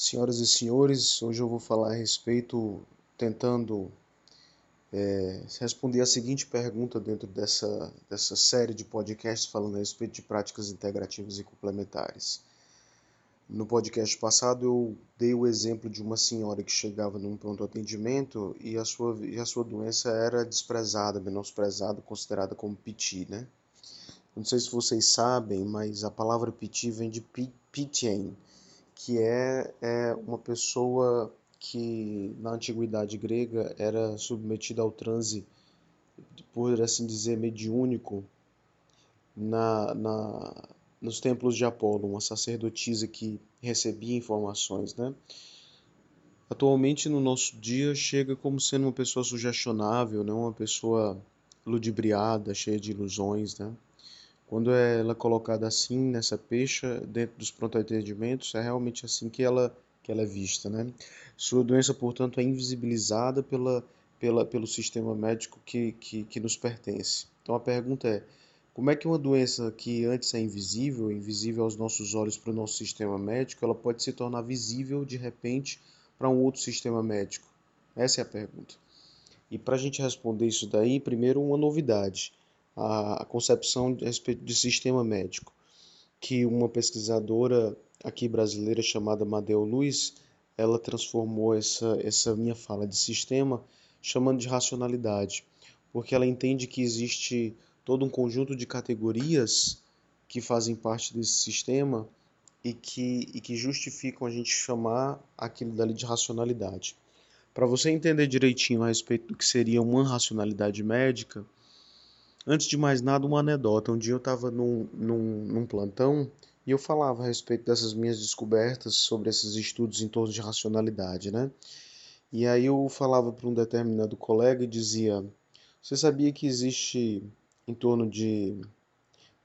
Senhoras e senhores, hoje eu vou falar a respeito, tentando é, responder a seguinte pergunta dentro dessa, dessa série de podcasts falando a respeito de práticas integrativas e complementares. No podcast passado eu dei o exemplo de uma senhora que chegava num pronto atendimento e a sua, e a sua doença era desprezada, menosprezada, considerada como piti, né? Não sei se vocês sabem, mas a palavra piti vem de pitien, que é, é uma pessoa que na antiguidade grega era submetida ao transe, por assim dizer, mediúnico, na, na, nos templos de Apolo, uma sacerdotisa que recebia informações, né? Atualmente no nosso dia chega como sendo uma pessoa sugestionável, né? uma pessoa ludibriada, cheia de ilusões, né? Quando ela é colocada assim, nessa peixa, dentro dos pronto atendimentos, é realmente assim que ela, que ela é vista. Né? Sua doença, portanto, é invisibilizada pela, pela, pelo sistema médico que, que, que nos pertence. Então a pergunta é, como é que uma doença que antes é invisível, invisível aos nossos olhos para o nosso sistema médico, ela pode se tornar visível de repente para um outro sistema médico? Essa é a pergunta. E para a gente responder isso daí, primeiro uma novidade a, concepção a respeito de sistema médico, que uma pesquisadora aqui brasileira chamada Madeu Luiz, ela transformou essa, essa minha fala de sistema chamando de racionalidade, porque ela entende que existe todo um conjunto de categorias que fazem parte desse sistema e que, e que justificam a gente chamar aquilo dali de racionalidade. Para você entender direitinho a respeito do que seria uma racionalidade médica, Antes de mais nada, uma anedota. Um dia eu estava num, num, num plantão e eu falava a respeito dessas minhas descobertas sobre esses estudos em torno de racionalidade, né? E aí eu falava para um determinado colega e dizia: Você sabia que existe em torno de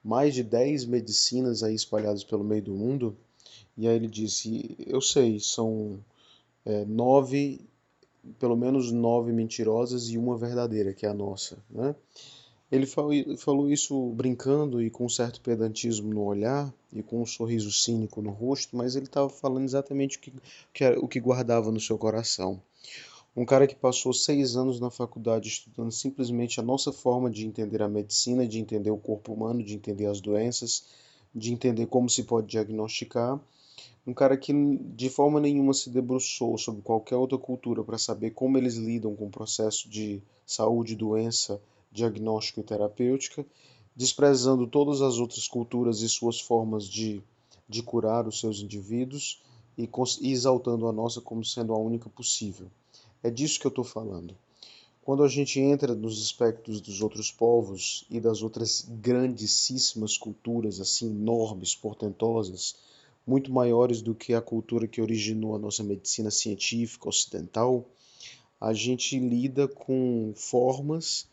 mais de 10 medicinas aí espalhadas pelo meio do mundo? E aí ele disse: Eu sei, são é, nove, pelo menos nove mentirosas e uma verdadeira, que é a nossa, né? Ele falou isso brincando e com um certo pedantismo no olhar e com um sorriso cínico no rosto, mas ele estava falando exatamente o que, que, o que guardava no seu coração. Um cara que passou seis anos na faculdade estudando simplesmente a nossa forma de entender a medicina, de entender o corpo humano, de entender as doenças, de entender como se pode diagnosticar. Um cara que de forma nenhuma se debruçou sobre qualquer outra cultura para saber como eles lidam com o processo de saúde, doença diagnóstico e terapêutica, desprezando todas as outras culturas e suas formas de, de curar os seus indivíduos e, exaltando a nossa como sendo a única possível. É disso que eu estou falando. Quando a gente entra nos aspectos dos outros povos e das outras grandíssimas culturas, assim, enormes, portentosas, muito maiores do que a cultura que originou a nossa medicina científica ocidental, a gente lida com formas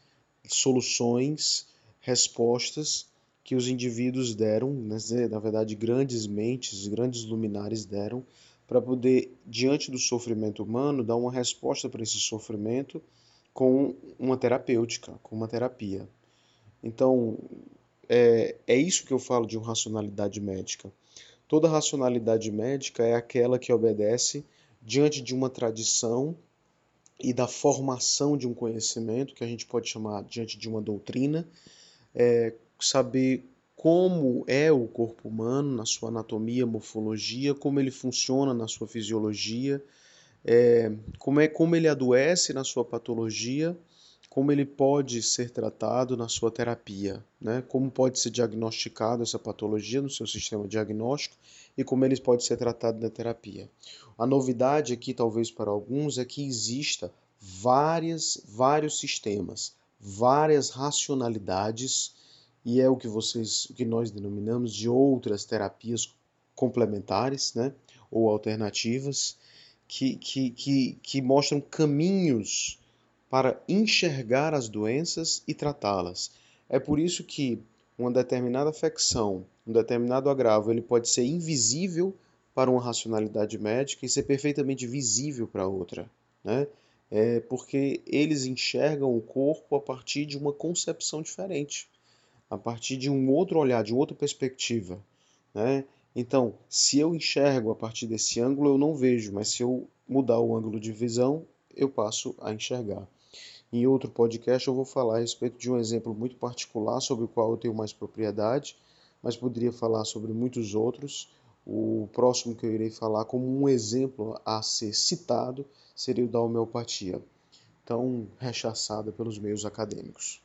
soluções, respostas que os indivíduos deram, né, na verdade, grandes mentes, grandes luminares deram, para poder, diante do sofrimento humano, dar uma resposta para esse sofrimento com uma terapêutica, com uma terapia. Então, é, é isso que eu falo de uma racionalidade médica. Toda racionalidade médica é aquela que obedece diante de uma tradição e da formação de um conhecimento, que a gente pode chamar diante de uma doutrina, é, saber como é o corpo humano na sua anatomia, morfologia, como ele funciona na sua fisiologia, é, como, é, como ele adoece na sua patologia, como ele pode ser tratado na sua terapia, né? como pode ser diagnosticado essa patologia no seu sistema diagnóstico e como ele pode ser tratado na terapia. A novidade aqui, talvez para alguns, é que exista várias, vários sistemas, várias racionalidades e é o que vocês, o que nós denominamos de outras terapias complementares, né, ou alternativas, que, que, que, que mostram caminhos para enxergar as doenças e tratá-las. É por isso que uma determinada afecção, um determinado agravo, ele pode ser invisível para uma racionalidade médica e ser perfeitamente visível para outra, né? É porque eles enxergam o corpo a partir de uma concepção diferente, a partir de um outro olhar, de outra perspectiva, né? Então, se eu enxergo a partir desse ângulo, eu não vejo, mas se eu mudar o ângulo de visão, eu passo a enxergar. Em outro podcast eu vou falar a respeito de um exemplo muito particular sobre o qual eu tenho mais propriedade, mas poderia falar sobre muitos outros. O próximo que eu irei falar como um exemplo a ser citado seria o da homeopatia, tão rechaçada pelos meios acadêmicos.